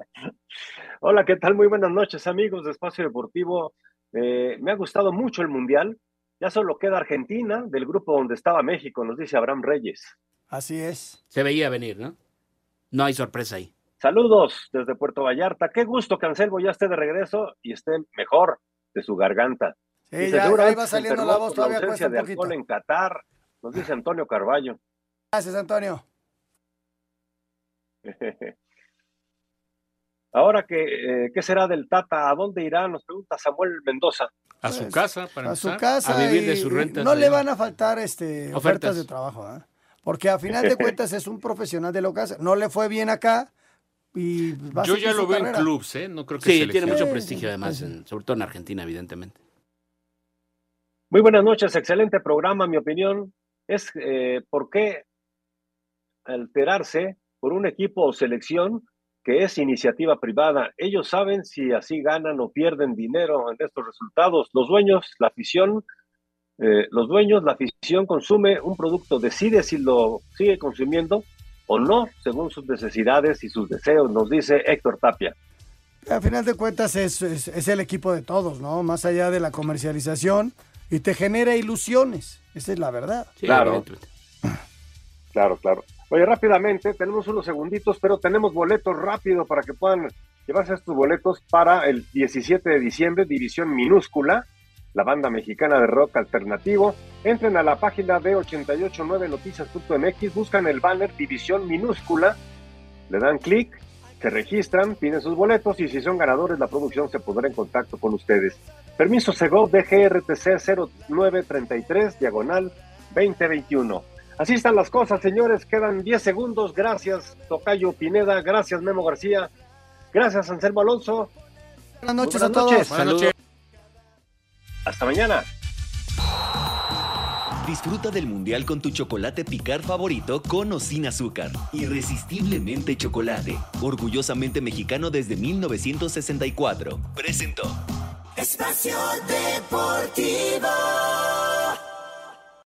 Hola, ¿qué tal? Muy buenas noches, amigos de Espacio Deportivo. Eh, me ha gustado mucho el Mundial. Ya solo queda Argentina del grupo donde estaba México, nos dice Abraham Reyes. Así es. Se veía venir, ¿no? No hay sorpresa ahí. Saludos desde Puerto Vallarta. Qué gusto que Anselmo ya esté de regreso y esté mejor de su garganta. Sí, Dice, ya, ahí va saliendo la voz, todavía ausencia cuesta un de alcohol en Qatar, nos dice Antonio Carballo. Gracias, Antonio. Ahora que, eh, ¿qué será del Tata? ¿A dónde irá? Nos pregunta Samuel Mendoza. A su Pues, casa, para a su empezar. casa a vivir de sus y rentas no le van a faltar este ofertas, Ofertas. de trabajo ¿ah? porque a final de cuentas es un profesional de lo que hace no le fue bien acá y va a Yo ya su lo veo en clubs, ¿eh? No creo que Sí, tiene mucho prestigio además, en- sobre todo en Argentina, evidentemente. Muy buenas noches, excelente programa. Mi opinión es eh, por qué alterarse por un equipo o selección que es iniciativa privada. Ellos saben si así ganan o pierden dinero en estos resultados. Los dueños, la afición, eh, los dueños, la afición consume un producto, decide si lo sigue consumiendo o no, según sus necesidades y sus deseos, nos dice Héctor Tapia. a final de cuentas es, es, es el equipo de todos no más allá de la comercialización y te genera ilusiones esa es la verdad Sí, Claro. Claro, claro. Oye, rápidamente, tenemos unos segunditos, pero tenemos boletos rápido para que puedan llevarse estos boletos para el 17 de diciembre, División Minúscula, la banda mexicana de rock alternativo. Entren a la página de 889noticias.mx, buscan el banner División Minúscula, le dan clic, se registran, piden sus boletos y si son ganadores, la producción se pondrá en contacto con ustedes. Permiso Segov DGRTC 0933, diagonal 2021. Así están las cosas, señores. Quedan 10 segundos. Gracias, Tocayo Pineda. Gracias, Memo García. Gracias, Anselmo Alonso. buenas noches buenas a todos noches. Buenas noches. Hasta mañana. Disfruta del mundial con tu chocolate picar favorito con o sin azúcar. Irresistiblemente chocolate. Orgullosamente mexicano desde 1964. Presentó. Espacio Deportivo.